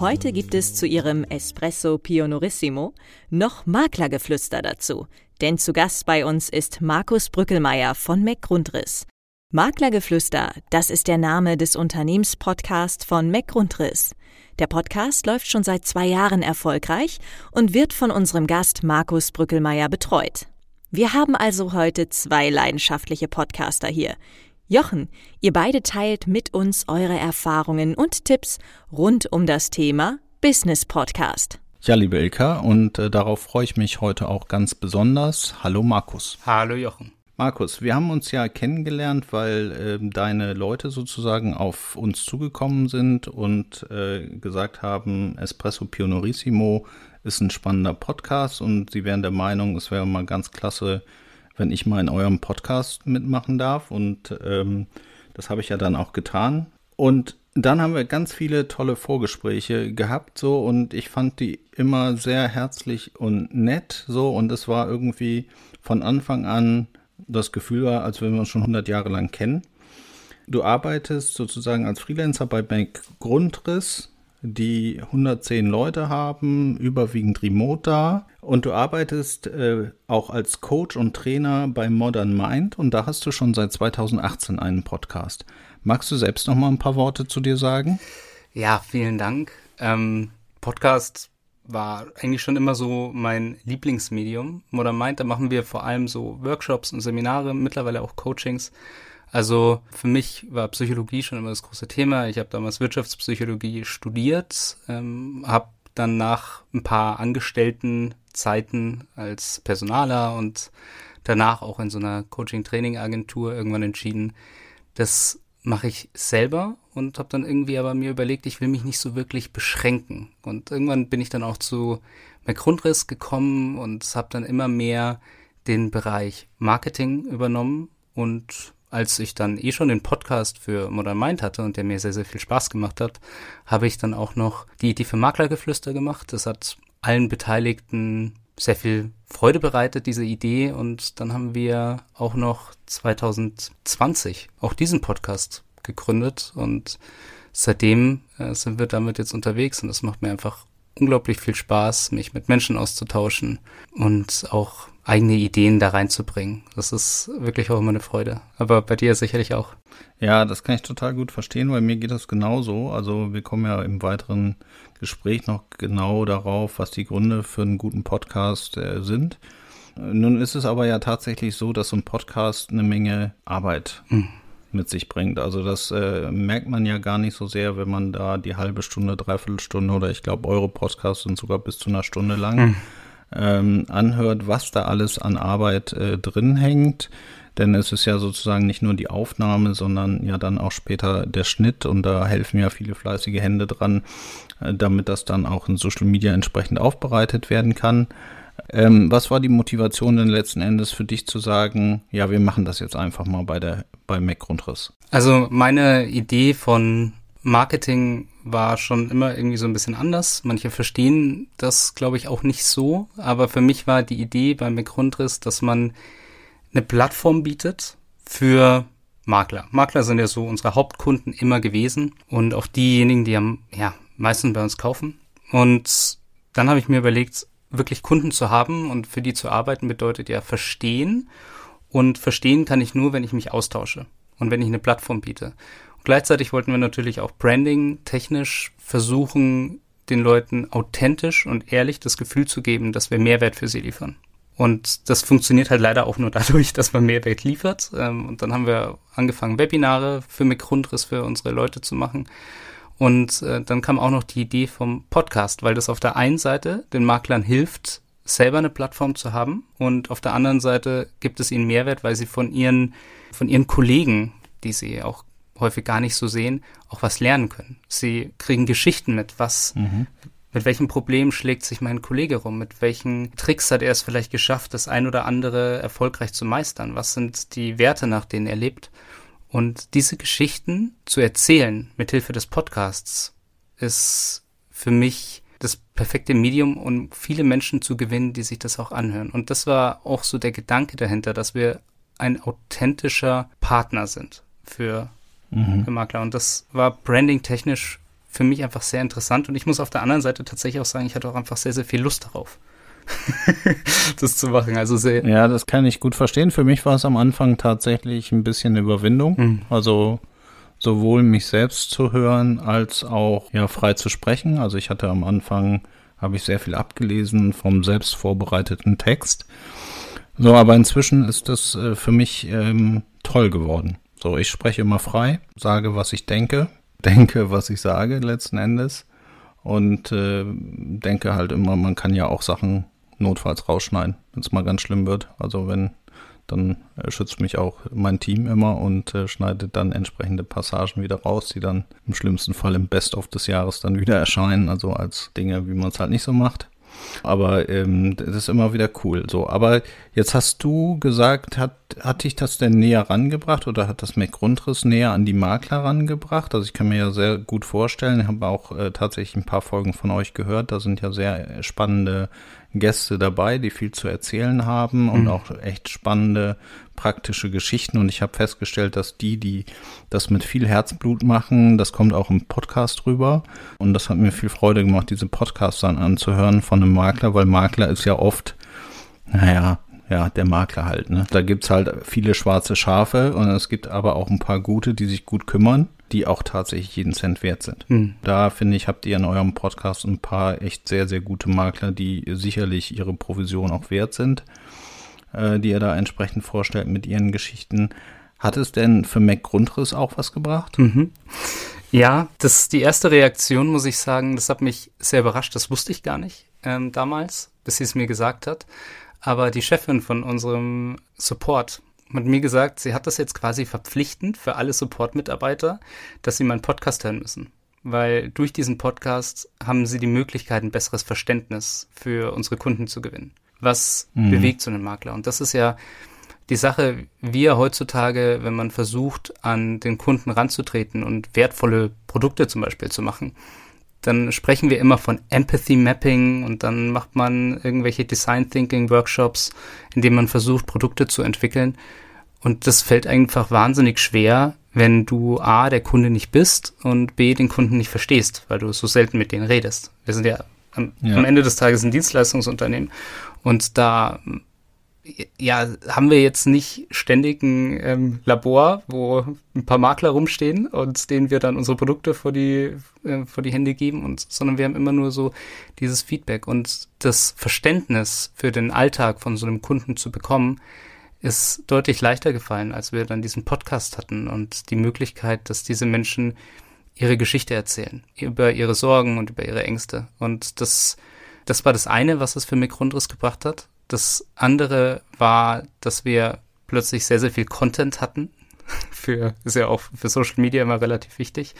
Heute gibt es zu Ihrem Espresso Pionorissimo noch Maklergeflüster dazu. Denn zu Gast bei uns ist Markus Brückelmeier von McGrundriss. Maklergeflüster, das ist der Name des Unternehmenspodcasts von McGrundriss. Der Podcast läuft schon seit zwei Jahren erfolgreich und wird von unserem Gast Markus Brückelmeier betreut. Wir haben also heute zwei leidenschaftliche Podcaster hier. Jochen, ihr beide teilt mit uns eure Erfahrungen und Tipps rund um das Thema Business Podcast. Ja, liebe Ilka, und äh, darauf freue ich mich heute auch ganz besonders. Hallo Markus. Hallo Jochen. Markus, wir haben uns ja kennengelernt, weil äh, deine Leute sozusagen auf uns zugekommen sind und äh, gesagt haben, Espresso Pionorissimo ist ein spannender Podcast und sie wären der Meinung, es wäre mal ganz klasse, wenn ich mal in eurem Podcast mitmachen darf. Und ähm, das habe ich ja dann auch getan. Und dann haben wir ganz viele tolle Vorgespräche gehabt, so und ich fand die immer sehr herzlich und nett, so und es war irgendwie von Anfang an das Gefühl war, als wenn wir uns schon 100 Jahre lang kennen. Du arbeitest sozusagen als Freelancer bei Bank Grundriss die 110 Leute haben, überwiegend remote da. Und du arbeitest äh, auch als Coach und Trainer bei Modern Mind und da hast du schon seit 2018 einen Podcast. Magst du selbst noch mal ein paar Worte zu dir sagen? Ja, vielen Dank. Ähm, Podcast war eigentlich schon immer so mein Lieblingsmedium. Modern Mind, da machen wir vor allem so Workshops und Seminare, mittlerweile auch Coachings. Also für mich war Psychologie schon immer das große Thema. Ich habe damals Wirtschaftspsychologie studiert, ähm, habe dann nach ein paar Angestelltenzeiten als Personaler und danach auch in so einer Coaching-Training-Agentur irgendwann entschieden, das mache ich selber und habe dann irgendwie aber mir überlegt, ich will mich nicht so wirklich beschränken. Und irgendwann bin ich dann auch zu McGrundriss gekommen und habe dann immer mehr den Bereich Marketing übernommen und als ich dann eh schon den Podcast für Modern Mind hatte und der mir sehr, sehr viel Spaß gemacht hat, habe ich dann auch noch die Idee für Maklergeflüster gemacht. Das hat allen Beteiligten sehr viel Freude bereitet, diese Idee. Und dann haben wir auch noch 2020 auch diesen Podcast gegründet und seitdem äh, sind wir damit jetzt unterwegs und es macht mir einfach unglaublich viel Spaß, mich mit Menschen auszutauschen und auch eigene Ideen da reinzubringen. Das ist wirklich auch immer eine Freude. Aber bei dir sicherlich auch. Ja, das kann ich total gut verstehen, weil mir geht das genauso. Also wir kommen ja im weiteren Gespräch noch genau darauf, was die Gründe für einen guten Podcast äh, sind. Nun ist es aber ja tatsächlich so, dass so ein Podcast eine Menge Arbeit mhm. Mit sich bringt. Also das äh, merkt man ja gar nicht so sehr, wenn man da die halbe Stunde, dreiviertel Stunde oder ich glaube, eure Podcasts sind sogar bis zu einer Stunde lang. Mhm ähm, anhört, was da alles an Arbeit äh, drin hängt. Denn es ist ja sozusagen nicht nur die Aufnahme, sondern ja dann auch später der Schnitt und da helfen ja viele fleißige Hände dran, äh, damit das dann auch in Social Media entsprechend aufbereitet werden kann. Ähm, was war die Motivation denn letzten Endes für dich zu sagen, ja, wir machen das jetzt einfach mal bei der bei Mac Grundriss? Also meine Idee von Marketing war schon immer irgendwie so ein bisschen anders. Manche verstehen das, glaube ich, auch nicht so. Aber für mich war die Idee beim Grundriss, dass man eine Plattform bietet für Makler. Makler sind ja so unsere Hauptkunden immer gewesen und auch diejenigen, die am ja, meisten bei uns kaufen. Und dann habe ich mir überlegt, wirklich Kunden zu haben und für die zu arbeiten bedeutet ja verstehen. Und verstehen kann ich nur, wenn ich mich austausche und wenn ich eine Plattform biete. Gleichzeitig wollten wir natürlich auch Branding technisch versuchen, den Leuten authentisch und ehrlich das Gefühl zu geben, dass wir Mehrwert für sie liefern. Und das funktioniert halt leider auch nur dadurch, dass man Mehrwert liefert. Ähm, und dann haben wir angefangen, Webinare für McGrundriss für unsere Leute zu machen. Und äh, dann kam auch noch die Idee vom Podcast, weil das auf der einen Seite den Maklern hilft, selber eine Plattform zu haben und auf der anderen Seite gibt es ihnen Mehrwert, weil sie von ihren, von ihren Kollegen, die sie auch häufig gar nicht so sehen, auch was lernen können. Sie kriegen Geschichten mit, was, mhm. Mit welchem Problem schlägt sich mein Kollege rum? Mit welchen Tricks hat er es vielleicht geschafft, das ein oder andere erfolgreich zu meistern? Was sind die Werte, nach denen er lebt? Und diese Geschichten zu erzählen mit Hilfe des Podcasts ist für mich das perfekte Medium, um viele Menschen zu gewinnen, die sich das auch anhören. Und das war auch so der Gedanke dahinter, dass wir ein authentischer Partner sind für, mhm. für Makler. Und das war branding-technisch für mich einfach sehr interessant. Und ich muss auf der anderen Seite tatsächlich auch sagen, ich hatte auch einfach sehr, sehr viel Lust darauf. das zu machen. Also sehr. Ja, das kann ich gut verstehen. Für mich war es am Anfang tatsächlich ein bisschen Überwindung. Mhm. Also sowohl mich selbst zu hören als auch ja frei zu sprechen. Also ich hatte am Anfang habe ich sehr viel abgelesen vom selbst vorbereiteten Text. So, aber inzwischen ist das äh, für mich ähm, toll geworden. So, ich spreche immer frei, sage, was ich denke, denke, was ich sage letzten Endes und äh, denke halt immer, man kann ja auch Sachen notfalls rausschneiden, wenn es mal ganz schlimm wird. Also wenn, dann schützt mich auch mein Team immer und äh, schneidet dann entsprechende Passagen wieder raus, die dann im schlimmsten Fall im Best-of des Jahres dann wieder erscheinen, also als Dinge, wie man es halt nicht so macht. Aber ähm, das ist immer wieder cool. So, aber jetzt hast du gesagt, hat, hat dich das denn näher rangebracht oder hat das McGrundriss näher an die Makler rangebracht? Also ich kann mir ja sehr gut vorstellen, ich habe auch äh, tatsächlich ein paar Folgen von euch gehört, da sind ja sehr spannende Gäste dabei, die viel zu erzählen haben und mhm. auch echt spannende praktische Geschichten. Und ich habe festgestellt, dass die, die das mit viel Herzblut machen, das kommt auch im Podcast rüber. Und das hat mir viel Freude gemacht, diese Podcasts dann anzuhören von einem Makler, weil Makler ist ja oft, naja, ja, der Makler halt. Ne? Da gibt's halt viele schwarze Schafe und es gibt aber auch ein paar gute, die sich gut kümmern, die auch tatsächlich jeden Cent wert sind. Mhm. Da finde ich, habt ihr in eurem Podcast ein paar echt sehr, sehr gute Makler, die sicherlich ihre Provision auch wert sind äh, die er da entsprechend vorstellt mit ihren Geschichten. Hat es denn für Mac Grundriss auch was gebracht? Mhm. Ja, das die erste Reaktion, muss ich sagen, das hat mich sehr überrascht. Das wusste ich gar nicht ähm, damals, bis sie es mir gesagt hat. Aber die Chefin von unserem Support hat mir gesagt, sie hat das jetzt quasi verpflichtend für alle Support-Mitarbeiter, dass sie meinen Podcast hören müssen. Weil durch diesen Podcast haben sie die Möglichkeit, ein besseres Verständnis für unsere Kunden zu gewinnen was mhm. bewegt so einen Makler. Und das ist ja die Sache, wir heutzutage, wenn man versucht, an den Kunden ranzutreten und wertvolle Produkte zum Beispiel zu machen, dann sprechen wir immer von Empathy Mapping und dann macht man irgendwelche Design Thinking Workshops, in denen man versucht, Produkte zu entwickeln. Und das fällt einfach wahnsinnig schwer, wenn du A, der Kunde nicht bist und B, den Kunden nicht verstehst, weil du so selten mit denen redest. Wir sind ja am, ja. am Ende des Tages ein Dienstleistungsunternehmen und da ja, haben wir jetzt nicht ständig ein ähm, Labor, wo ein paar Makler rumstehen und denen wir dann unsere Produkte vor die, äh, vor die Hände geben, und, sondern wir haben immer nur so dieses Feedback. Und das Verständnis für den Alltag von so einem Kunden zu bekommen, ist deutlich leichter gefallen, als wir dann diesen Podcast hatten und die Möglichkeit, dass diese Menschen ihre Geschichte erzählen, über ihre Sorgen und über ihre Ängste. Und das das war das eine, was es für mich Grundriss gebracht hat. Das andere war, dass wir plötzlich sehr, sehr viel Content hatten. für, ist ja auch für Social Media immer relativ wichtig,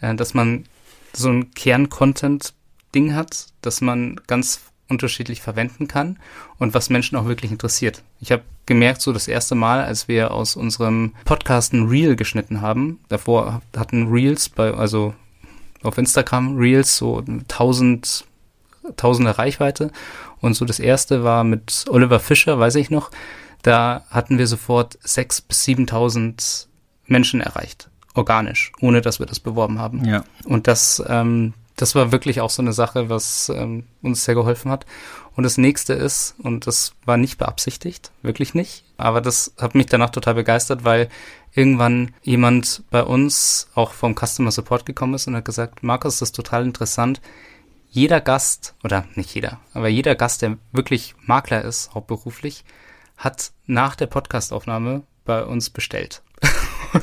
äh, dass man so ein Kern-Content-Ding hat, dass man ganz unterschiedlich verwenden kann und was Menschen auch wirklich interessiert. Ich habe gemerkt, so das erste Mal, als wir aus unserem Podcast ein Reel geschnitten haben, davor hatten Reels bei, also auf Instagram Reels so 1000 tausende Reichweite. Und so das erste war mit Oliver Fischer, weiß ich noch. Da hatten wir sofort sechs bis 7.000 Menschen erreicht. Organisch, ohne dass wir das beworben haben. Ja. Und das, ähm, das war wirklich auch so eine Sache, was ähm, uns sehr geholfen hat. Und das nächste ist, und das war nicht beabsichtigt, wirklich nicht, aber das hat mich danach total begeistert, weil irgendwann jemand bei uns auch vom Customer Support gekommen ist und hat gesagt, Markus, das ist total interessant jeder Gast, oder nicht jeder, aber jeder Gast, der wirklich Makler ist, hauptberuflich, hat nach der Podcastaufnahme bei uns bestellt.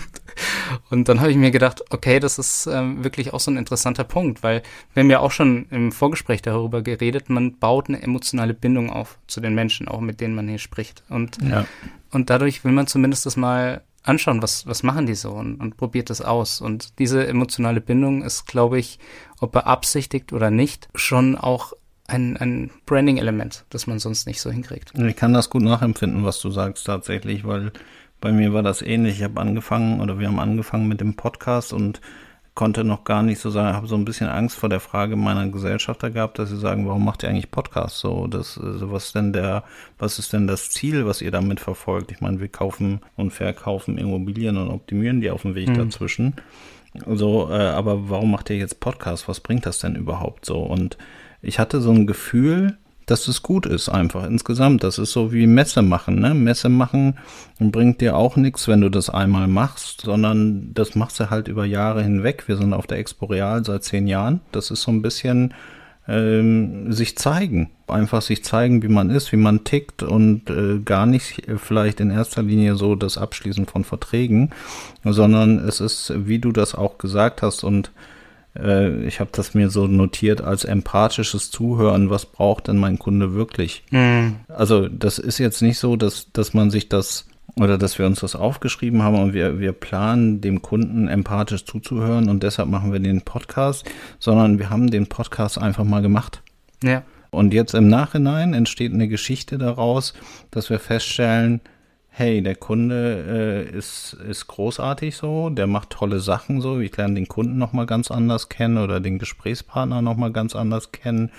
und, dann habe ich mir gedacht, okay, das ist ähm, wirklich auch so ein interessanter Punkt, weil wir haben ja auch schon im Vorgespräch darüber geredet, man baut eine emotionale Bindung auf zu den Menschen, auch mit denen man hier spricht. Und, ja. und dadurch will man zumindest das mal anschauen, was, was machen die so und, und probiert das aus. Und diese emotionale Bindung ist, glaube ich, ob beabsichtigt oder nicht, schon auch ein, ein Branding-Element, das man sonst nicht so hinkriegt. Ich kann das gut nachempfinden, was du sagst tatsächlich, weil bei mir war das ähnlich. Ich habe angefangen oder wir haben angefangen mit dem Podcast und konnte noch gar nicht so sagen, habe so ein bisschen Angst vor der Frage meiner Gesellschafter gehabt, dass sie sagen, warum macht ihr eigentlich Podcasts so? Das, also was denn der, was ist denn das Ziel, was ihr damit verfolgt? Ich meine, wir kaufen und verkaufen Immobilien und optimieren die auf dem Weg mhm. dazwischen. So, äh, aber warum macht ihr jetzt Podcasts? Was bringt das denn überhaupt so? Und ich hatte so ein Gefühl, dass es gut ist einfach insgesamt. Das ist so wie Messe machen. Ne? Messe machen bringt dir auch nichts, wenn du das einmal machst, sondern das machst du halt über Jahre hinweg. Wir sind auf der Expo Real seit zehn Jahren. Das ist so ein bisschen ähm, sich zeigen. Einfach sich zeigen, wie man ist, wie man tickt und äh, gar nicht vielleicht in erster Linie so das Abschließen von Verträgen, sondern es ist, wie du das auch gesagt hast und äh, ich habe das mir so notiert als empathisches Zuhören, was braucht denn mein Kunde wirklich? Mhm. Also das ist jetzt nicht so, dass, dass man sich das oder dass wir uns das aufgeschrieben haben und wir, wir planen, dem Kunden empathisch zuzuhören und deshalb machen wir den Podcast, sondern wir haben den Podcast einfach mal gemacht. Ja. Und jetzt im Nachhinein entsteht eine Geschichte daraus, dass wir feststellen, hey, der Kunde äh, ist, ist großartig so, der macht tolle Sachen so, ich lerne den Kunden nochmal ganz anders kennen oder den Gesprächspartner nochmal ganz anders kennen.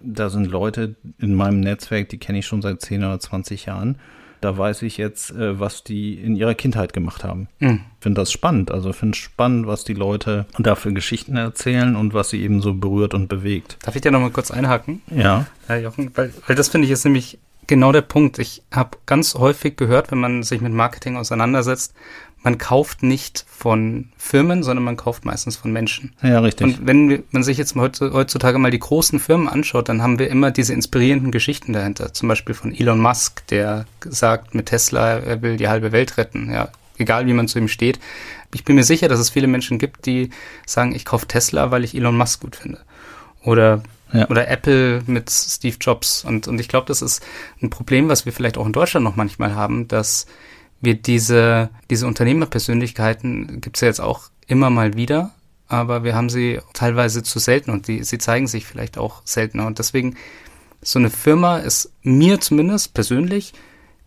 Da sind Leute in meinem Netzwerk, die kenne ich schon seit 10 oder 20 Jahren. Da weiß ich jetzt, äh, was die in ihrer Kindheit gemacht haben. Mhm. Finde das spannend. Also finde spannend, was die Leute da für Geschichten erzählen und was sie eben so berührt und bewegt. Darf ich dir nochmal kurz einhaken? Ja. Ja, Jochen, weil, weil das finde ich jetzt nämlich genau der Punkt. Ich habe ganz häufig gehört, wenn man sich mit Marketing auseinandersetzt, man kauft nicht von Firmen, sondern man kauft meistens von Menschen. Ja, richtig. Und wenn man sich jetzt heutzutage mal die großen Firmen anschaut, dann haben wir immer diese inspirierenden Geschichten dahinter. Zum Beispiel von Elon Musk, der sagt mit Tesla, er will die halbe Welt retten. Ja, egal wie man zu ihm steht. Ich bin mir sicher, dass es viele Menschen gibt, die sagen, ich kaufe Tesla, weil ich Elon Musk gut finde. Oder ja. Oder Apple mit Steve Jobs. Und, und ich glaube, das ist ein Problem, was wir vielleicht auch in Deutschland noch manchmal haben, dass wir diese, diese Unternehmerpersönlichkeiten gibt es ja jetzt auch immer mal wieder, aber wir haben sie teilweise zu selten und die, sie zeigen sich vielleicht auch seltener. Und deswegen, so eine Firma ist mir zumindest persönlich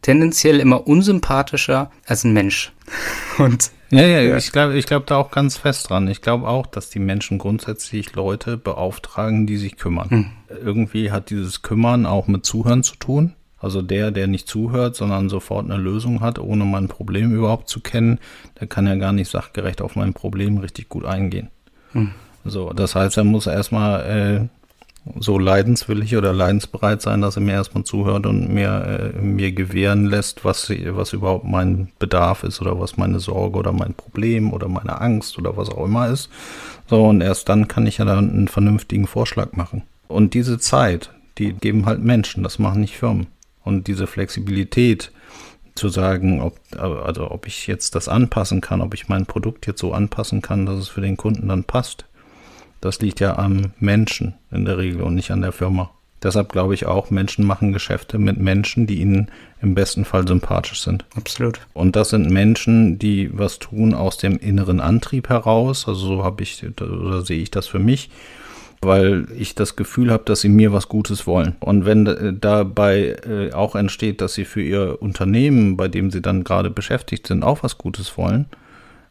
tendenziell immer unsympathischer als ein Mensch. Und ja, ja, ich glaube ich glaube da auch ganz fest dran. Ich glaube auch, dass die Menschen grundsätzlich Leute beauftragen, die sich kümmern. Hm. Irgendwie hat dieses Kümmern auch mit Zuhören zu tun. Also der, der nicht zuhört, sondern sofort eine Lösung hat, ohne mein Problem überhaupt zu kennen, der kann ja gar nicht sachgerecht auf mein Problem richtig gut eingehen. Hm. So, das heißt, er muss erstmal äh, so leidenswillig oder leidensbereit sein, dass er mir erstmal zuhört und mir, äh, mir gewähren lässt, was, was überhaupt mein Bedarf ist oder was meine Sorge oder mein Problem oder meine Angst oder was auch immer ist. So, und erst dann kann ich ja dann einen vernünftigen Vorschlag machen. Und diese Zeit, die geben halt Menschen, das machen nicht Firmen. Und diese Flexibilität, zu sagen, ob, also ob ich jetzt das anpassen kann, ob ich mein Produkt jetzt so anpassen kann, dass es für den Kunden dann passt. Das liegt ja am Menschen in der Regel und nicht an der Firma. Deshalb glaube ich auch, Menschen machen Geschäfte mit Menschen, die ihnen im besten Fall sympathisch sind. Absolut. Und das sind Menschen, die was tun aus dem inneren Antrieb heraus. Also so habe ich oder sehe ich das für mich, weil ich das Gefühl habe, dass sie mir was Gutes wollen. Und wenn dabei äh, auch entsteht, dass sie für ihr Unternehmen, bei dem sie dann gerade beschäftigt sind, auch was Gutes wollen,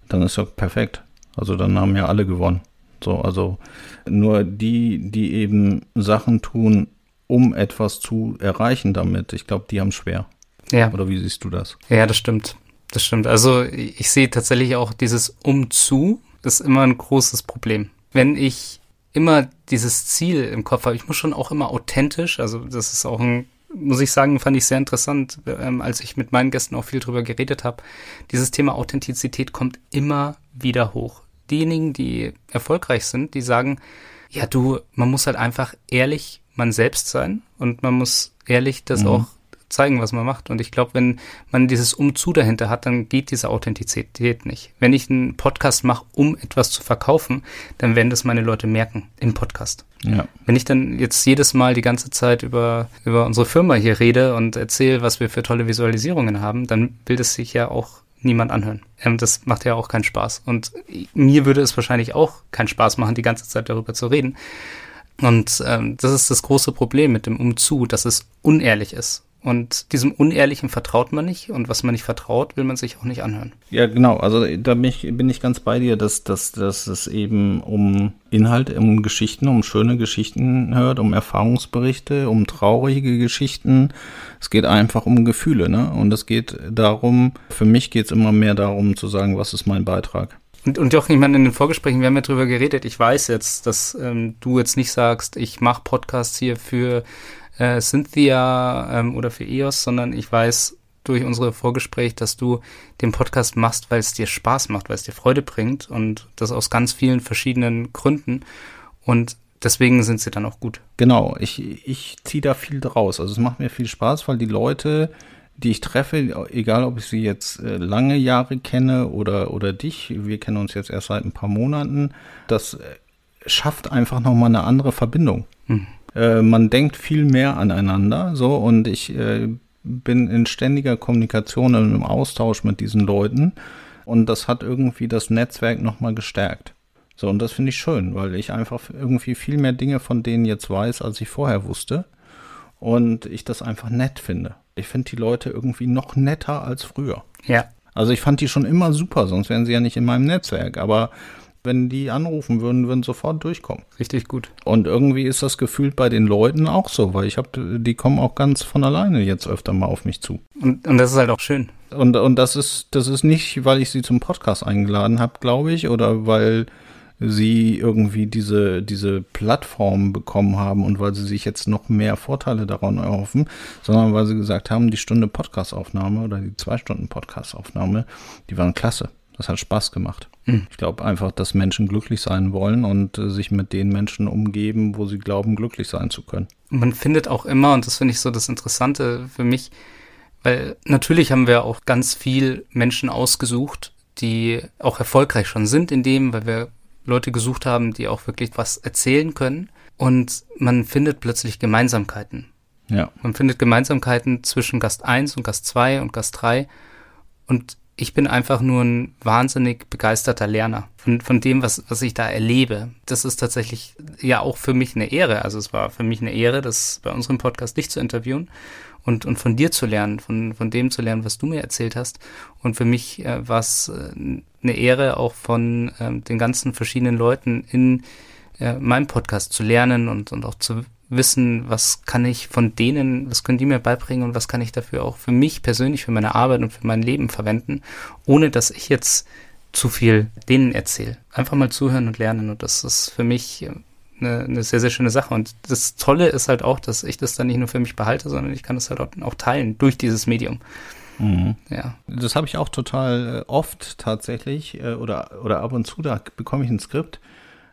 dann ist doch perfekt. Also dann haben ja alle gewonnen. So, also nur die, die eben Sachen tun, um etwas zu erreichen damit, ich glaube, die haben schwer. Ja. Oder wie siehst du das? Ja, das stimmt. Das stimmt. Also ich sehe tatsächlich auch dieses Umzu, das ist immer ein großes Problem. Wenn ich immer dieses Ziel im Kopf habe, ich muss schon auch immer authentisch, also das ist auch ein, muss ich sagen, fand ich sehr interessant, ähm, als ich mit meinen Gästen auch viel drüber geredet habe. Dieses Thema Authentizität kommt immer wieder hoch diejenigen, die erfolgreich sind, die sagen, ja du, man muss halt einfach ehrlich man selbst sein und man muss ehrlich das mhm. auch zeigen, was man macht. Und ich glaube, wenn man dieses Umzu dahinter hat, dann geht diese Authentizität nicht. Wenn ich einen Podcast mache, um etwas zu verkaufen, dann werden das meine Leute merken im Podcast. Ja. Wenn ich dann jetzt jedes Mal die ganze Zeit über, über unsere Firma hier rede und erzähle, was wir für tolle Visualisierungen haben, dann bildet sich ja auch niemand anhören. Ähm, das macht ja auch keinen Spaß. Und mir würde es wahrscheinlich auch keinen Spaß machen, die ganze Zeit darüber zu reden. Und ähm, das ist das große Problem mit dem Umzu, dass es unehrlich ist. Und diesem Unehrlichen vertraut man nicht und was man nicht vertraut, will man sich auch nicht anhören. Ja, genau. Also da bin ich, bin ich ganz bei dir, dass, dass, dass es eben um Inhalt, um Geschichten, um schöne Geschichten hört, um Erfahrungsberichte, um traurige Geschichten. Es geht einfach um Gefühle, ne? Und es geht darum, für mich geht es immer mehr darum zu sagen, was ist mein Beitrag. Und, und Jochen, ich meine, in den Vorgesprächen, wir haben ja drüber geredet, ich weiß jetzt, dass ähm, du jetzt nicht sagst, ich mache Podcasts hier für äh, Cynthia ähm, oder für EOS, sondern ich weiß durch unsere Vorgespräche, dass du den Podcast machst, weil es dir Spaß macht, weil es dir Freude bringt und das aus ganz vielen verschiedenen Gründen. Und deswegen sind sie dann auch gut. Genau, ich, ich ziehe da viel draus. Also es macht mir viel Spaß, weil die Leute, die ich treffe, egal ob ich sie jetzt äh, lange Jahre kenne oder, oder dich, wir kennen uns jetzt erst seit ein paar Monaten, das äh, schafft einfach nochmal eine andere Verbindung. Hm. Äh, man denkt viel mehr aneinander, so und ich äh, bin in ständiger Kommunikation und im Austausch mit diesen Leuten und das hat irgendwie das Netzwerk nochmal gestärkt. So, und das finde ich schön, weil ich einfach irgendwie viel mehr Dinge von denen jetzt weiß, als ich vorher wusste. Und ich das einfach nett finde. Ich finde die Leute irgendwie noch netter als früher. Ja. Also ich fand die schon immer super, sonst wären sie ja nicht in meinem Netzwerk. Aber wenn die anrufen würden, würden sofort durchkommen. Richtig gut. Und irgendwie ist das gefühlt bei den Leuten auch so, weil ich habe, die kommen auch ganz von alleine jetzt öfter mal auf mich zu. Und, und das ist halt auch schön. Und, und das ist, das ist nicht, weil ich sie zum Podcast eingeladen habe, glaube ich, oder weil sie irgendwie diese, diese Plattform bekommen haben und weil sie sich jetzt noch mehr Vorteile daran erhoffen, sondern weil sie gesagt haben, die Stunde Podcastaufnahme oder die zwei Stunden Podcastaufnahme, die waren klasse. Das hat Spaß gemacht. Mhm. Ich glaube einfach, dass Menschen glücklich sein wollen und äh, sich mit den Menschen umgeben, wo sie glauben, glücklich sein zu können. Man findet auch immer, und das finde ich so das Interessante für mich, weil natürlich haben wir auch ganz viel Menschen ausgesucht, die auch erfolgreich schon sind in dem, weil wir Leute gesucht haben, die auch wirklich was erzählen können. Und man findet plötzlich Gemeinsamkeiten. Ja. Man findet Gemeinsamkeiten zwischen Gast 1 und Gast 2 und Gast 3. Und ich bin einfach nur ein wahnsinnig begeisterter Lerner von, von dem, was, was ich da erlebe. Das ist tatsächlich ja auch für mich eine Ehre. Also es war für mich eine Ehre, das bei unserem Podcast dich zu interviewen und, und von dir zu lernen, von, von dem zu lernen, was du mir erzählt hast. Und für mich äh, war es äh, eine Ehre, auch von ähm, den ganzen verschiedenen Leuten in äh, meinem Podcast zu lernen und, und auch zu wissen, was kann ich von denen, was können die mir beibringen und was kann ich dafür auch für mich persönlich, für meine Arbeit und für mein Leben verwenden, ohne dass ich jetzt zu viel denen erzähle. Einfach mal zuhören und lernen und das ist für mich eine, eine sehr, sehr schöne Sache. Und das Tolle ist halt auch, dass ich das dann nicht nur für mich behalte, sondern ich kann das halt auch teilen durch dieses Medium. Mhm. Ja. Das habe ich auch total äh, oft tatsächlich äh, oder, oder ab und zu, da bekomme ich ein Skript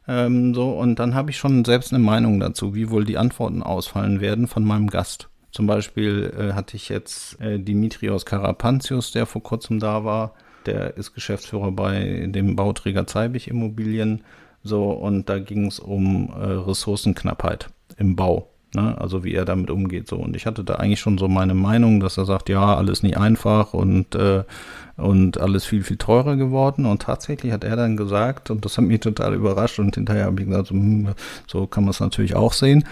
ähm, so, und dann habe ich schon selbst eine Meinung dazu, wie wohl die Antworten ausfallen werden von meinem Gast. Zum Beispiel äh, hatte ich jetzt äh, Dimitrios Karapantius, der vor kurzem da war. Der ist Geschäftsführer bei dem Bauträger Zeibig Immobilien. So, und da ging es um äh, Ressourcenknappheit im Bau. Ne? Also wie er damit umgeht. So. Und ich hatte da eigentlich schon so meine Meinung, dass er sagt, ja, alles nicht einfach und, äh, und alles viel, viel teurer geworden. Und tatsächlich hat er dann gesagt, und das hat mich total überrascht, und hinterher habe ich gesagt, so, hm, so kann man es natürlich auch sehen.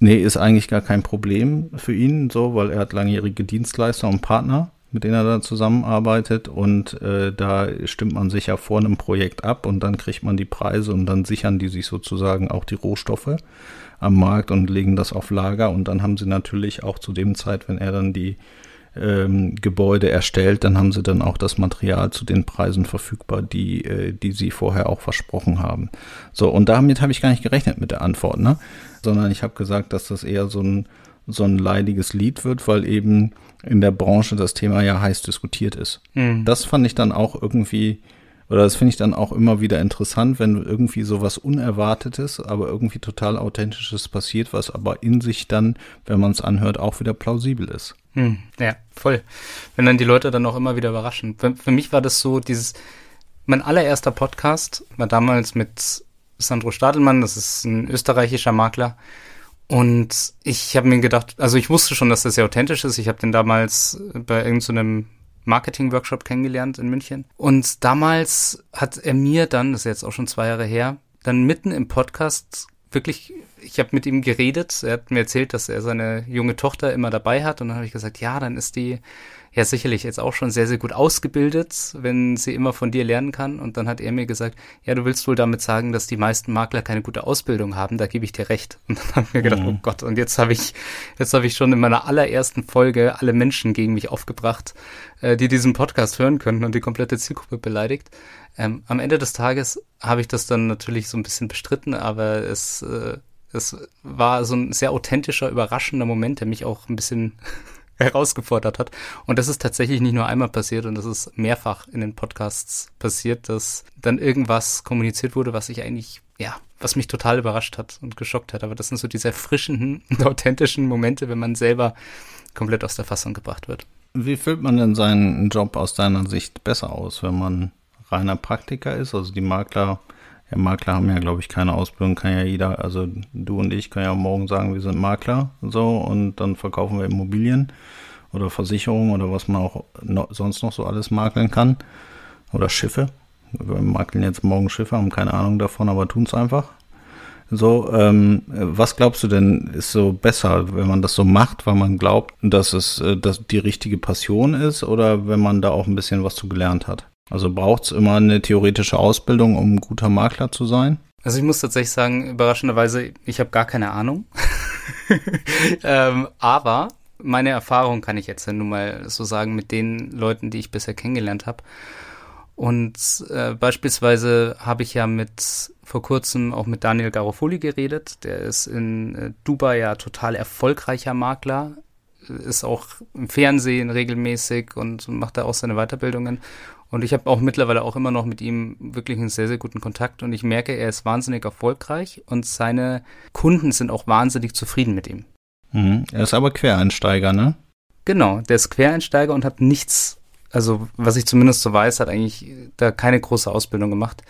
Nee, ist eigentlich gar kein Problem für ihn, so, weil er hat langjährige Dienstleister und Partner mit denen er da zusammenarbeitet und äh, da stimmt man sich ja vor einem Projekt ab und dann kriegt man die Preise und dann sichern die sich sozusagen auch die Rohstoffe am Markt und legen das auf Lager. Und dann haben sie natürlich auch zu dem Zeit, wenn er dann die ähm, Gebäude erstellt, dann haben sie dann auch das Material zu den Preisen verfügbar, die, äh, die sie vorher auch versprochen haben. So, und damit habe ich gar nicht gerechnet mit der Antwort, ne? Sondern ich habe gesagt, dass das eher so ein, so ein leidiges Lied wird, weil eben in der Branche das Thema ja heiß diskutiert ist. Mhm. Das fand ich dann auch irgendwie oder das finde ich dann auch immer wieder interessant, wenn irgendwie sowas Unerwartetes, aber irgendwie total Authentisches passiert, was aber in sich dann, wenn man es anhört, auch wieder plausibel ist. Hm, ja, voll. Wenn dann die Leute dann auch immer wieder überraschen. Für, für mich war das so, dieses, mein allererster Podcast war damals mit Sandro Stadelmann, das ist ein österreichischer Makler. Und ich habe mir gedacht, also ich wusste schon, dass das sehr authentisch ist. Ich habe den damals bei irgendeinem Marketing-Workshop kennengelernt in München. Und damals hat er mir dann, das ist jetzt auch schon zwei Jahre her, dann mitten im Podcast wirklich, ich habe mit ihm geredet. Er hat mir erzählt, dass er seine junge Tochter immer dabei hat. Und dann habe ich gesagt, ja, dann ist die ja sicherlich jetzt auch schon sehr, sehr gut ausgebildet, wenn sie immer von dir lernen kann. Und dann hat er mir gesagt, ja, du willst wohl damit sagen, dass die meisten Makler keine gute Ausbildung haben. Da gebe ich dir recht. Und dann habe ich mir gedacht, mhm. oh Gott, und jetzt habe ich, jetzt habe ich schon in meiner allerersten Folge alle Menschen gegen mich aufgebracht, äh, die diesen Podcast hören könnten und die komplette Zielgruppe beleidigt. Ähm, am Ende des Tages habe ich das dann natürlich so ein bisschen bestritten, aber es, äh, es war so ein sehr authentischer, überraschender Moment, der mich auch ein bisschen herausgefordert hat. Und das ist tatsächlich nicht nur einmal passiert und das ist mehrfach in den Podcasts passiert, dass dann irgendwas kommuniziert wurde, was ich eigentlich, ja, was mich total überrascht hat und geschockt hat. Aber das sind so diese erfrischenden und authentischen Momente, wenn man selber komplett aus der Fassung gebracht wird. Wie füllt man denn seinen Job aus deiner Sicht besser aus, wenn man reiner Praktiker ist? Also die Makler ja, Makler haben ja, glaube ich, keine Ausbildung, kann ja jeder, also du und ich können ja morgen sagen, wir sind Makler so und dann verkaufen wir Immobilien oder Versicherungen oder was man auch no, sonst noch so alles makeln kann. Oder Schiffe. Wir makeln jetzt morgen Schiffe, haben keine Ahnung davon, aber tun es einfach. So, ähm, was glaubst du denn, ist so besser, wenn man das so macht, weil man glaubt, dass es äh, dass die richtige Passion ist oder wenn man da auch ein bisschen was zu gelernt hat? Also braucht es immer eine theoretische Ausbildung, um ein guter Makler zu sein? Also ich muss tatsächlich sagen, überraschenderweise, ich habe gar keine Ahnung. ähm, aber meine Erfahrung kann ich jetzt ja nun mal so sagen mit den Leuten, die ich bisher kennengelernt habe. Und äh, beispielsweise habe ich ja mit vor kurzem auch mit Daniel Garofoli geredet. Der ist in äh, Dubai ja total erfolgreicher Makler, ist auch im Fernsehen regelmäßig und macht da auch seine Weiterbildungen. Und ich habe auch mittlerweile auch immer noch mit ihm wirklich einen sehr, sehr guten Kontakt und ich merke, er ist wahnsinnig erfolgreich und seine Kunden sind auch wahnsinnig zufrieden mit ihm. Mhm. Er ist aber Quereinsteiger, ne? Genau, der ist Quereinsteiger und hat nichts, also was ich zumindest so weiß, hat eigentlich da keine große Ausbildung gemacht.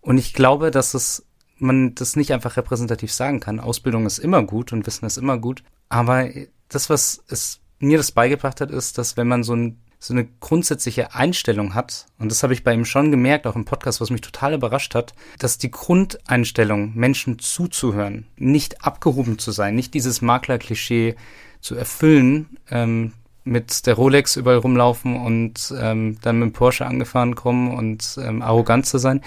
Und ich glaube, dass es man das nicht einfach repräsentativ sagen kann. Ausbildung ist immer gut und Wissen ist immer gut. Aber das, was es mir das beigebracht hat, ist, dass wenn man so ein so eine grundsätzliche Einstellung hat, und das habe ich bei ihm schon gemerkt, auch im Podcast, was mich total überrascht hat, dass die Grundeinstellung, Menschen zuzuhören, nicht abgehoben zu sein, nicht dieses Maklerklischee zu erfüllen, ähm, mit der Rolex überall rumlaufen und ähm, dann mit dem Porsche angefahren kommen und ähm, arrogant zu sein.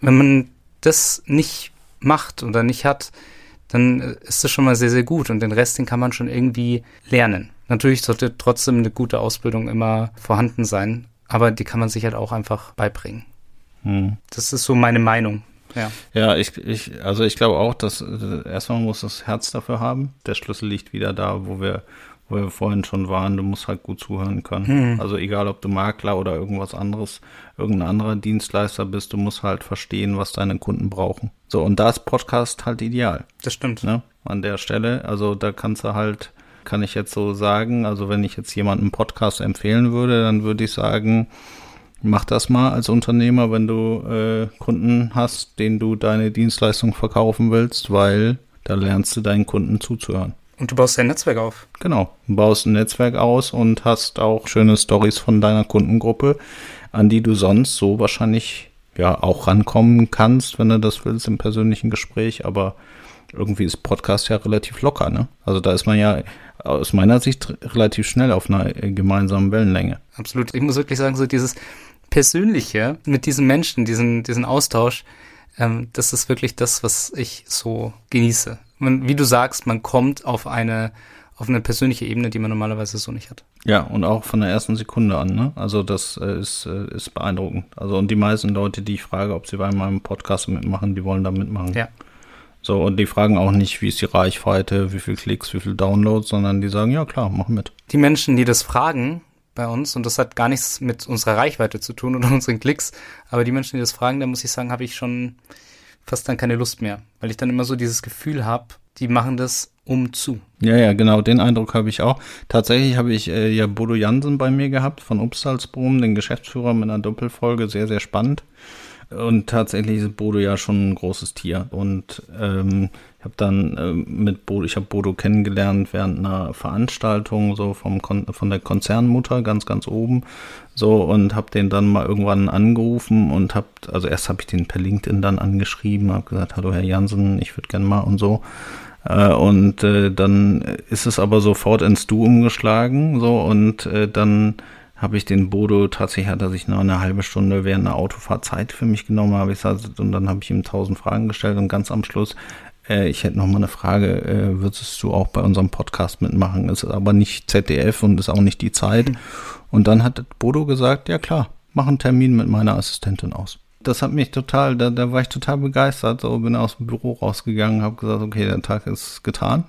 Wenn man das nicht macht oder nicht hat, dann ist das schon mal sehr, sehr gut und den Rest, den kann man schon irgendwie lernen. Natürlich sollte trotzdem eine gute Ausbildung immer vorhanden sein, aber die kann man sich halt auch einfach beibringen. Hm. Das ist so meine Meinung. Ja, ja ich, ich, also ich glaube auch, dass äh, erstmal muss das Herz dafür haben. Der Schlüssel liegt wieder da, wo wir, wo wir vorhin schon waren. Du musst halt gut zuhören können. Hm. Also egal, ob du Makler oder irgendwas anderes, irgendein anderer Dienstleister bist, du musst halt verstehen, was deine Kunden brauchen. So, und da ist Podcast halt ideal. Das stimmt. Ne? An der Stelle, also da kannst du halt kann ich jetzt so sagen. Also wenn ich jetzt jemanden Podcast empfehlen würde, dann würde ich sagen, mach das mal als Unternehmer, wenn du äh, Kunden hast, denen du deine Dienstleistung verkaufen willst, weil da lernst du deinen Kunden zuzuhören. Und du baust dein Netzwerk auf. Genau, du baust ein Netzwerk aus und hast auch schöne Stories von deiner Kundengruppe, an die du sonst so wahrscheinlich ja auch rankommen kannst, wenn du das willst im persönlichen Gespräch, aber irgendwie ist Podcast ja relativ locker, ne? Also da ist man ja aus meiner Sicht relativ schnell auf einer gemeinsamen Wellenlänge. Absolut. Ich muss wirklich sagen, so dieses Persönliche mit diesen Menschen, diesen, diesen Austausch, ähm, das ist wirklich das, was ich so genieße. Man, wie du sagst, man kommt auf eine, auf eine persönliche Ebene, die man normalerweise so nicht hat. Ja, und auch von der ersten Sekunde an, ne? Also das äh, ist, äh, ist beeindruckend. Also und die meisten Leute, die ich frage, ob sie bei meinem Podcast mitmachen, die wollen da mitmachen. Ja. So, und die fragen auch nicht, wie ist die Reichweite, wie viel Klicks, wie viel Downloads, sondern die sagen, ja klar, mach mit. Die Menschen, die das fragen bei uns, und das hat gar nichts mit unserer Reichweite zu tun oder unseren Klicks, aber die Menschen, die das fragen, da muss ich sagen, habe ich schon fast dann keine Lust mehr, weil ich dann immer so dieses Gefühl habe, die machen das um zu. Ja, ja, genau, den Eindruck habe ich auch. Tatsächlich habe ich äh, ja Bodo Jansen bei mir gehabt von Upsalzbrum, den Geschäftsführer mit einer Doppelfolge, sehr, sehr spannend. Und tatsächlich ist Bodo ja schon ein großes Tier. Und ähm, ich habe dann äh, mit Bodo, ich habe Bodo kennengelernt während einer Veranstaltung so vom Kon von der Konzernmutter ganz ganz oben so und habe den dann mal irgendwann angerufen und habe also erst habe ich den per LinkedIn dann angeschrieben, habe gesagt, hallo Herr Jansen, ich würde gerne mal und so äh, und äh, dann ist es aber sofort ins Du umgeschlagen so und äh, dann habe ich den Bodo tatsächlich hat er sich noch eine halbe Stunde während einer Autofahrt Zeit für mich genommen, habe ich gesagt, und dann habe ich ihm tausend Fragen gestellt und ganz am Schluss äh, ich hätte noch mal eine Frage, äh, würdest du auch bei unserem Podcast mitmachen? Ist aber nicht ZDF und ist auch nicht die Zeit. Mhm. Und dann hat Bodo gesagt, ja klar, mach einen Termin mit meiner Assistentin aus. Das hat mich total, da, da war ich total begeistert. So bin aus dem Büro rausgegangen, habe gesagt, okay, der Tag ist getan.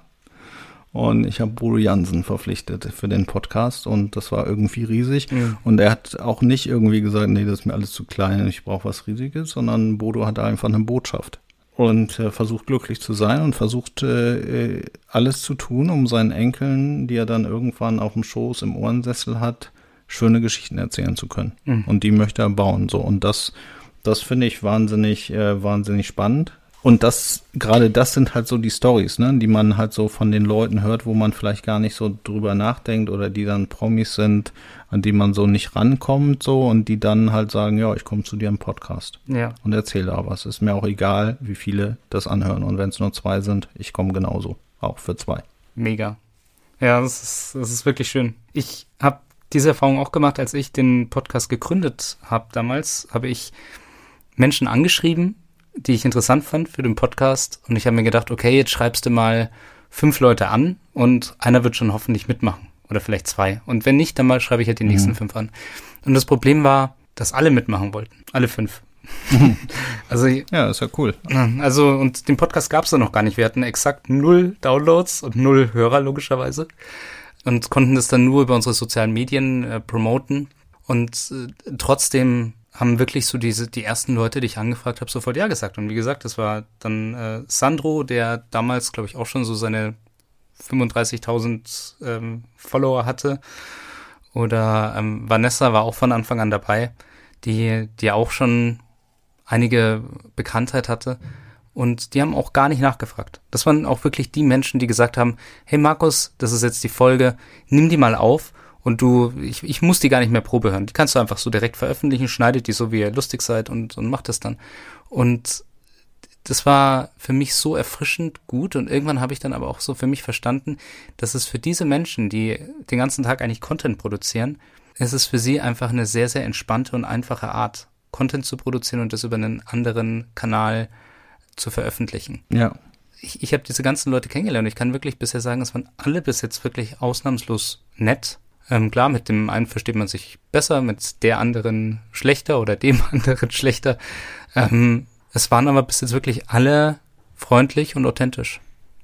Und ich habe Bodo Jansen verpflichtet für den Podcast und das war irgendwie riesig. Mhm. Und er hat auch nicht irgendwie gesagt, nee, das ist mir alles zu klein, ich brauche was Riesiges, sondern Bodo hatte einfach eine Botschaft und äh, versucht glücklich zu sein und versucht äh, alles zu tun, um seinen Enkeln, die er dann irgendwann auf dem Schoß im Ohrensessel hat, schöne Geschichten erzählen zu können. Mhm. Und die möchte er bauen. So und das, das finde ich wahnsinnig, äh, wahnsinnig spannend. Und das, gerade das sind halt so die Stories, ne, die man halt so von den Leuten hört, wo man vielleicht gar nicht so drüber nachdenkt oder die dann Promis sind, an die man so nicht rankommt, so und die dann halt sagen, ja, ich komme zu dir im Podcast ja. und erzähle da was. Ist mir auch egal, wie viele das anhören. Und wenn es nur zwei sind, ich komme genauso, auch für zwei. Mega. Ja, das ist, das ist wirklich schön. Ich habe diese Erfahrung auch gemacht, als ich den Podcast gegründet habe damals, habe ich Menschen angeschrieben, die ich interessant fand für den Podcast. Und ich habe mir gedacht, okay, jetzt schreibst du mal fünf Leute an und einer wird schon hoffentlich mitmachen. Oder vielleicht zwei. Und wenn nicht, dann mal schreibe ich halt die mhm. nächsten fünf an. Und das Problem war, dass alle mitmachen wollten. Alle fünf. also ja, ist ja cool. Also und den Podcast gab es da noch gar nicht. Wir hatten exakt null Downloads und null Hörer logischerweise und konnten das dann nur über unsere sozialen Medien äh, promoten. Und äh, trotzdem haben wirklich so diese die ersten Leute, die ich angefragt habe, sofort ja gesagt. Und wie gesagt, das war dann äh, Sandro, der damals, glaube ich, auch schon so seine 35.000 ähm, Follower hatte. Oder ähm, Vanessa war auch von Anfang an dabei, die, die auch schon einige Bekanntheit hatte. Und die haben auch gar nicht nachgefragt. Das waren auch wirklich die Menschen, die gesagt haben, hey Markus, das ist jetzt die Folge, nimm die mal auf und du, ich, ich muss die gar nicht mehr Probe hören. Die kannst du einfach so direkt veröffentlichen, schneidet die so, wie ihr lustig seid und, und macht das dann. Und das war für mich so erfrischend gut und irgendwann habe ich dann aber auch so für mich verstanden, dass es für diese Menschen, die den ganzen Tag eigentlich Content produzieren, ist es für sie einfach eine sehr, sehr entspannte und einfache Art, Content zu produzieren und das über einen anderen Kanal zu veröffentlichen. Ja. Ich, ich habe diese ganzen Leute kennengelernt ich kann wirklich bisher sagen, es waren alle bis jetzt wirklich ausnahmslos nett ähm, klar, mit dem einen versteht man sich besser, mit der anderen schlechter oder dem anderen schlechter. Ähm, es waren aber bis jetzt wirklich alle freundlich und authentisch.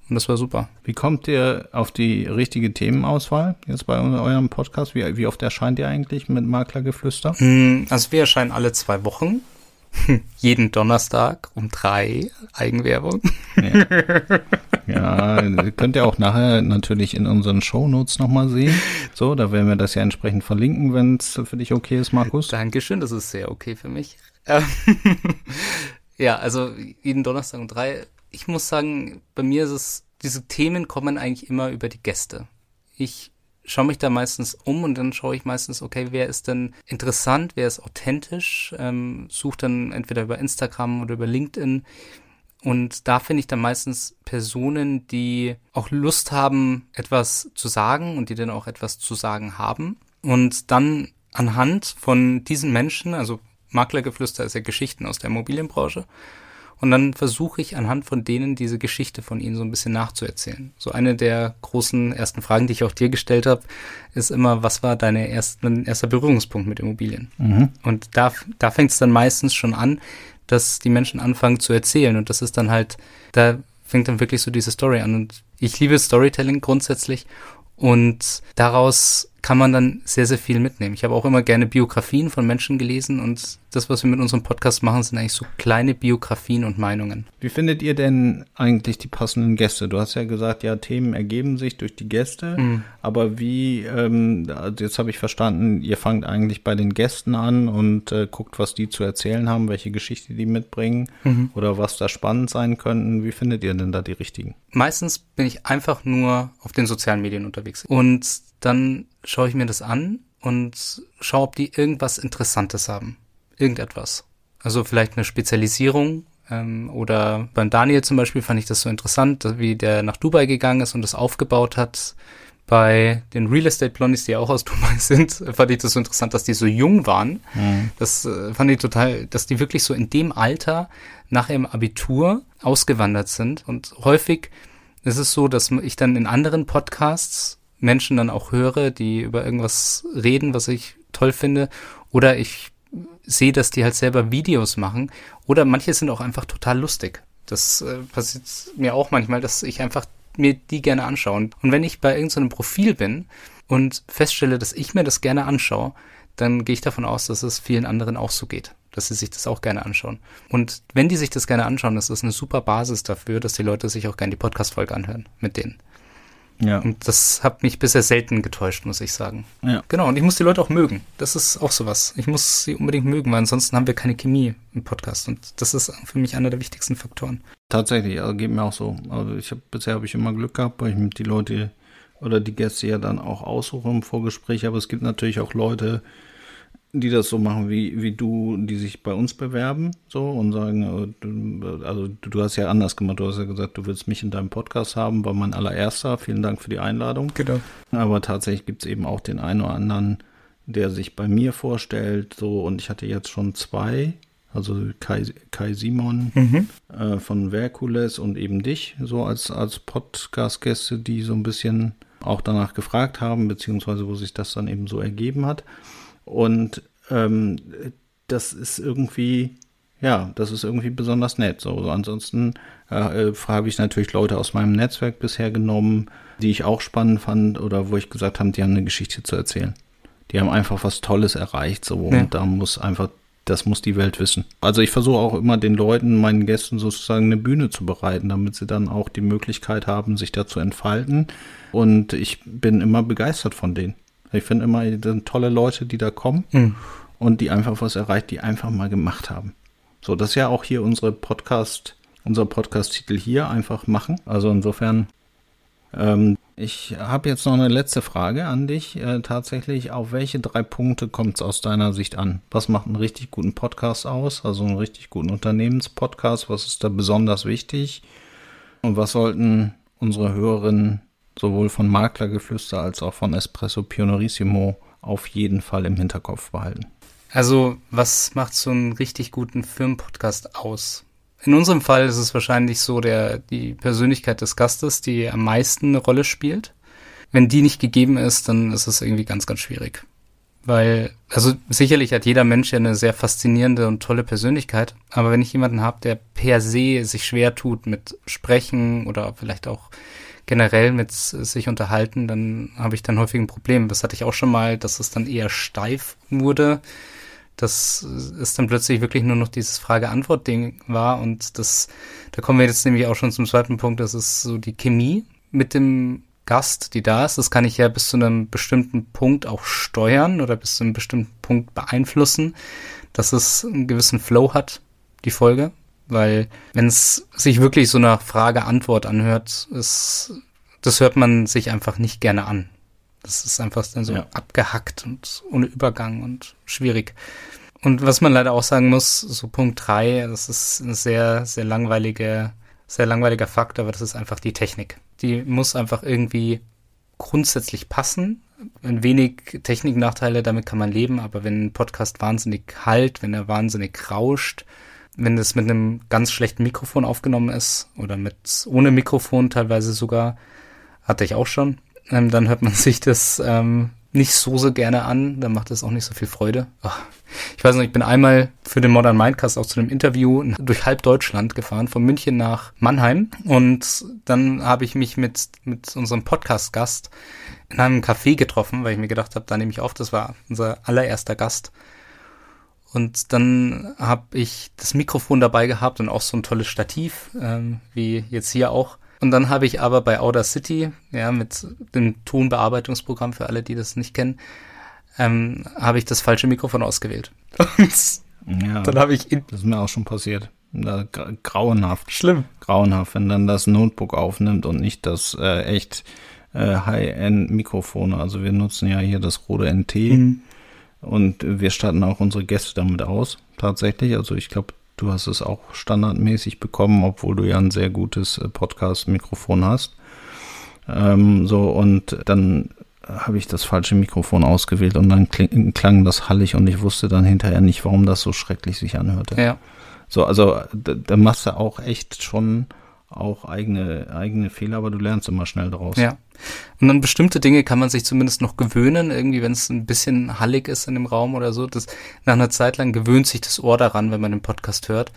Und das war super. Wie kommt ihr auf die richtige Themenauswahl jetzt bei eurem Podcast? Wie, wie oft erscheint ihr eigentlich mit Maklergeflüster? Mm, also wir erscheinen alle zwei Wochen. Jeden Donnerstag um drei Eigenwerbung. Ja. Ja, könnt ihr auch nachher natürlich in unseren Shownotes nochmal sehen. So, da werden wir das ja entsprechend verlinken, wenn es für dich okay ist, Markus. Dankeschön, das ist sehr okay für mich. ja, also jeden Donnerstag um drei. Ich muss sagen, bei mir ist es, diese Themen kommen eigentlich immer über die Gäste. Ich schaue mich da meistens um und dann schaue ich meistens, okay, wer ist denn interessant, wer ist authentisch, ähm, suche dann entweder über Instagram oder über LinkedIn und da finde ich dann meistens Personen, die auch Lust haben, etwas zu sagen und die dann auch etwas zu sagen haben. Und dann anhand von diesen Menschen, also Maklergeflüster ist ja Geschichten aus der Immobilienbranche, und dann versuche ich anhand von denen diese Geschichte von ihnen so ein bisschen nachzuerzählen. So eine der großen ersten Fragen, die ich auch dir gestellt habe, ist immer, was war deine ersten, erster Berührungspunkt mit Immobilien? Mhm. Und da, da fängt es dann meistens schon an, dass die Menschen anfangen zu erzählen und das ist dann halt, da fängt dann wirklich so diese Story an und ich liebe Storytelling grundsätzlich und daraus kann man dann sehr, sehr viel mitnehmen. Ich habe auch immer gerne Biografien von Menschen gelesen und das, was wir mit unserem Podcast machen, sind eigentlich so kleine Biografien und Meinungen. Wie findet ihr denn eigentlich die passenden Gäste? Du hast ja gesagt, ja, Themen ergeben sich durch die Gäste, mhm. aber wie, ähm, also jetzt habe ich verstanden, ihr fangt eigentlich bei den Gästen an und äh, guckt, was die zu erzählen haben, welche Geschichte die mitbringen mhm. oder was da spannend sein könnten. Wie findet ihr denn da die richtigen? Meistens bin ich einfach nur auf den sozialen Medien unterwegs und dann schaue ich mir das an und schaue, ob die irgendwas Interessantes haben. Irgendetwas. Also vielleicht eine Spezialisierung. Ähm, oder beim Daniel zum Beispiel fand ich das so interessant, wie der nach Dubai gegangen ist und das aufgebaut hat. Bei den Real Estate Blondies, die ja auch aus Dubai sind, fand ich das so interessant, dass die so jung waren. Mhm. Das äh, fand ich total, dass die wirklich so in dem Alter nach ihrem Abitur ausgewandert sind. Und häufig ist es so, dass ich dann in anderen Podcasts Menschen dann auch höre, die über irgendwas reden, was ich toll finde, oder ich sehe, dass die halt selber Videos machen, oder manche sind auch einfach total lustig. Das äh, passiert mir auch manchmal, dass ich einfach mir die gerne anschaue. Und wenn ich bei irgendeinem Profil bin und feststelle, dass ich mir das gerne anschaue, dann gehe ich davon aus, dass es vielen anderen auch so geht, dass sie sich das auch gerne anschauen. Und wenn die sich das gerne anschauen, das ist eine super Basis dafür, dass die Leute sich auch gerne die Podcast-Folge anhören mit denen. Ja. Und das hat mich bisher selten getäuscht, muss ich sagen. Ja. Genau, und ich muss die Leute auch mögen. Das ist auch sowas. Ich muss sie unbedingt mögen, weil ansonsten haben wir keine Chemie im Podcast. Und das ist für mich einer der wichtigsten Faktoren. Tatsächlich, also geht mir auch so. Also ich habe bisher habe ich immer Glück gehabt, weil ich mit die Leute oder die Gäste ja dann auch aussuche im Vorgespräch. Aber es gibt natürlich auch Leute, die das so machen wie, wie du, die sich bei uns bewerben, so und sagen, äh, also du hast ja anders gemacht, du hast ja gesagt, du willst mich in deinem Podcast haben, war mein allererster, vielen Dank für die Einladung. Genau. Aber tatsächlich gibt es eben auch den einen oder anderen, der sich bei mir vorstellt, so und ich hatte jetzt schon zwei, also Kai, Kai Simon mhm. äh, von Verkules und eben dich, so als, als Podcast-Gäste, die so ein bisschen auch danach gefragt haben, beziehungsweise wo sich das dann eben so ergeben hat. Und ähm, das ist irgendwie, ja, das ist irgendwie besonders nett. So, also ansonsten äh, äh, habe ich natürlich Leute aus meinem Netzwerk bisher genommen, die ich auch spannend fand oder wo ich gesagt habe, die haben eine Geschichte zu erzählen. Die haben einfach was Tolles erreicht, so ja. und da muss einfach, das muss die Welt wissen. Also ich versuche auch immer den Leuten, meinen Gästen sozusagen eine Bühne zu bereiten, damit sie dann auch die Möglichkeit haben, sich da zu entfalten. Und ich bin immer begeistert von denen. Ich finde immer, das sind tolle Leute, die da kommen mhm. und die einfach was erreicht, die einfach mal gemacht haben. So, das ist ja auch hier unsere Podcast, unser Podcast-Titel hier, einfach machen. Also insofern, ähm, ich habe jetzt noch eine letzte Frage an dich. Äh, tatsächlich, auf welche drei Punkte kommt es aus deiner Sicht an? Was macht einen richtig guten Podcast aus? Also einen richtig guten Unternehmenspodcast? Was ist da besonders wichtig? Und was sollten unsere Hörerinnen sowohl von Maklergeflüster als auch von Espresso Pionorissimo auf jeden Fall im Hinterkopf behalten. Also, was macht so einen richtig guten Filmpodcast aus? In unserem Fall ist es wahrscheinlich so der, die Persönlichkeit des Gastes, die am meisten eine Rolle spielt. Wenn die nicht gegeben ist, dann ist es irgendwie ganz, ganz schwierig. Weil, also sicherlich hat jeder Mensch ja eine sehr faszinierende und tolle Persönlichkeit, aber wenn ich jemanden habe, der per se sich schwer tut mit Sprechen oder vielleicht auch generell mit sich unterhalten, dann habe ich dann häufig ein Problem. Das hatte ich auch schon mal, dass es dann eher steif wurde. Das ist dann plötzlich wirklich nur noch dieses Frage-Antwort-Ding war und das, da kommen wir jetzt nämlich auch schon zum zweiten Punkt, das ist so die Chemie mit dem Gast, die da ist. Das kann ich ja bis zu einem bestimmten Punkt auch steuern oder bis zu einem bestimmten Punkt beeinflussen, dass es einen gewissen Flow hat, die Folge. Weil wenn es sich wirklich so nach Frage-Antwort anhört, ist, das hört man sich einfach nicht gerne an. Das ist einfach dann so ja. abgehackt und ohne Übergang und schwierig. Und was man leider auch sagen muss, so Punkt drei, das ist ein sehr, sehr langweilige, sehr langweiliger Fakt, aber das ist einfach die Technik. Die muss einfach irgendwie grundsätzlich passen. Ein wenig Techniknachteile, damit kann man leben, aber wenn ein Podcast wahnsinnig halt, wenn er wahnsinnig rauscht, wenn das mit einem ganz schlechten Mikrofon aufgenommen ist oder mit ohne Mikrofon teilweise sogar, hatte ich auch schon, ähm, dann hört man sich das ähm, nicht so so gerne an, dann macht es auch nicht so viel Freude. Ach, ich weiß noch, ich bin einmal für den Modern Mindcast auch zu einem Interview durch halb Deutschland gefahren, von München nach Mannheim. Und dann habe ich mich mit, mit unserem Podcast-Gast in einem Café getroffen, weil ich mir gedacht habe, da nehme ich auf, das war unser allererster Gast. Und dann habe ich das Mikrofon dabei gehabt und auch so ein tolles Stativ, ähm, wie jetzt hier auch. Und dann habe ich aber bei Audacity, ja, mit dem Tonbearbeitungsprogramm für alle, die das nicht kennen, ähm, habe ich das falsche Mikrofon ausgewählt. Und ja, dann habe ich das ist mir auch schon passiert. Grauenhaft. Schlimm. Grauenhaft, wenn dann das Notebook aufnimmt und nicht das äh, echt äh, High-End-Mikrofon. Also wir nutzen ja hier das Rode NT mhm. Und wir statten auch unsere Gäste damit aus, tatsächlich. Also ich glaube, du hast es auch standardmäßig bekommen, obwohl du ja ein sehr gutes äh, Podcast-Mikrofon hast. Ähm, so, und dann habe ich das falsche Mikrofon ausgewählt und dann kling, klang das hallig und ich wusste dann hinterher nicht, warum das so schrecklich sich anhörte. Ja. So, also da, da machst du auch echt schon auch eigene, eigene Fehler, aber du lernst immer schnell draus. Ja. Und an bestimmte Dinge kann man sich zumindest noch gewöhnen, irgendwie, wenn es ein bisschen hallig ist in dem Raum oder so. Das, nach einer Zeit lang gewöhnt sich das Ohr daran, wenn man den Podcast hört.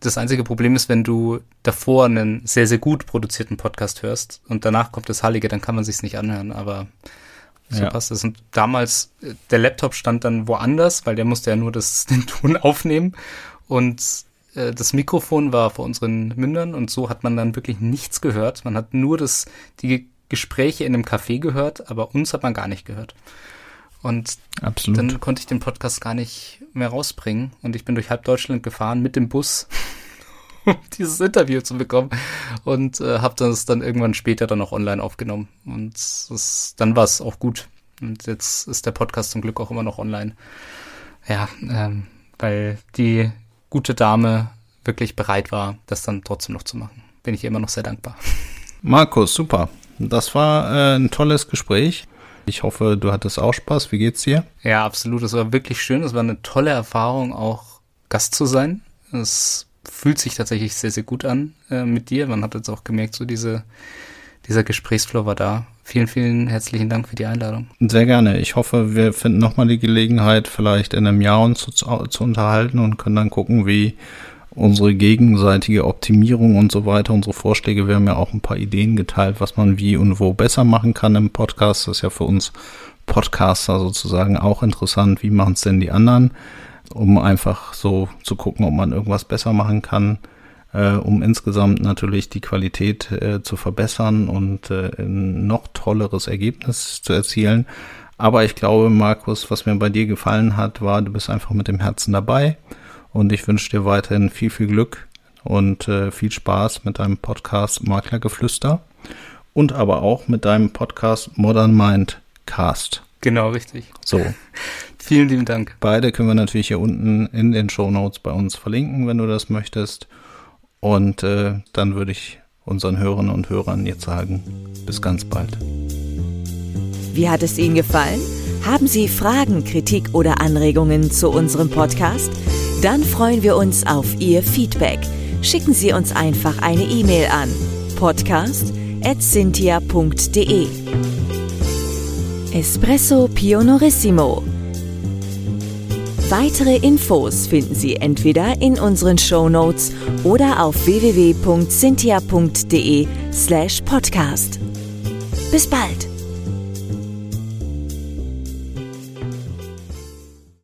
Das einzige Problem ist, wenn du davor einen sehr, sehr gut produzierten Podcast hörst und danach kommt das Hallige, dann kann man sich's nicht anhören, aber so ja. passt es. Und damals, der Laptop stand dann woanders, weil der musste ja nur das, den Ton aufnehmen und äh, das Mikrofon war vor unseren Mündern und so hat man dann wirklich nichts gehört. Man hat nur das, die Gespräche in einem Café gehört, aber uns hat man gar nicht gehört. Und Absolut. dann konnte ich den Podcast gar nicht mehr rausbringen. Und ich bin durch halb Deutschland gefahren mit dem Bus, um dieses Interview zu bekommen. Und äh, habe das dann irgendwann später dann auch online aufgenommen. Und das, dann war es auch gut. Und jetzt ist der Podcast zum Glück auch immer noch online. Ja, ähm, weil die gute Dame wirklich bereit war, das dann trotzdem noch zu machen. Bin ich ihr immer noch sehr dankbar. Markus, super. Das war äh, ein tolles Gespräch. Ich hoffe, du hattest auch Spaß. Wie geht's dir? Ja, absolut. Es war wirklich schön. Es war eine tolle Erfahrung, auch Gast zu sein. Es fühlt sich tatsächlich sehr, sehr gut an äh, mit dir. Man hat jetzt auch gemerkt, so diese, dieser Gesprächsflow war da. Vielen, vielen herzlichen Dank für die Einladung. Sehr gerne. Ich hoffe, wir finden nochmal die Gelegenheit, vielleicht in einem Jahr uns zu, zu unterhalten und können dann gucken, wie unsere gegenseitige Optimierung und so weiter, unsere Vorschläge. Wir haben ja auch ein paar Ideen geteilt, was man wie und wo besser machen kann im Podcast. Das ist ja für uns Podcaster sozusagen auch interessant. Wie machen es denn die anderen? Um einfach so zu gucken, ob man irgendwas besser machen kann äh, um insgesamt natürlich die Qualität äh, zu verbessern und äh, ein noch tolleres Ergebnis zu erzielen. Aber ich glaube, Markus, was mir bei dir gefallen hat, war, du bist einfach mit dem Herzen dabei und ich wünsche dir weiterhin viel, viel Glück und äh, viel Spaß mit deinem Podcast Maklergeflüster und aber auch mit deinem Podcast Modern Mind Cast. Genau, richtig. So. Vielen lieben Dank. Beide können wir natürlich hier unten in den Show Notes bei uns verlinken, wenn du das möchtest. Und äh, dann würde ich unseren Hörerinnen und Hörern jetzt sagen, bis ganz bald. Wie hat es Ihnen gefallen? Haben Sie Fragen, Kritik oder Anregungen zu unserem Podcast? Dann freuen wir uns auf Ihr Feedback. Schicken Sie uns einfach eine E-Mail an podcast.cynthia.de Espresso Pionorissimo Weitere Infos finden Sie entweder in unseren Show Notes oder auf www.cynthia.de/podcast. Bis bald!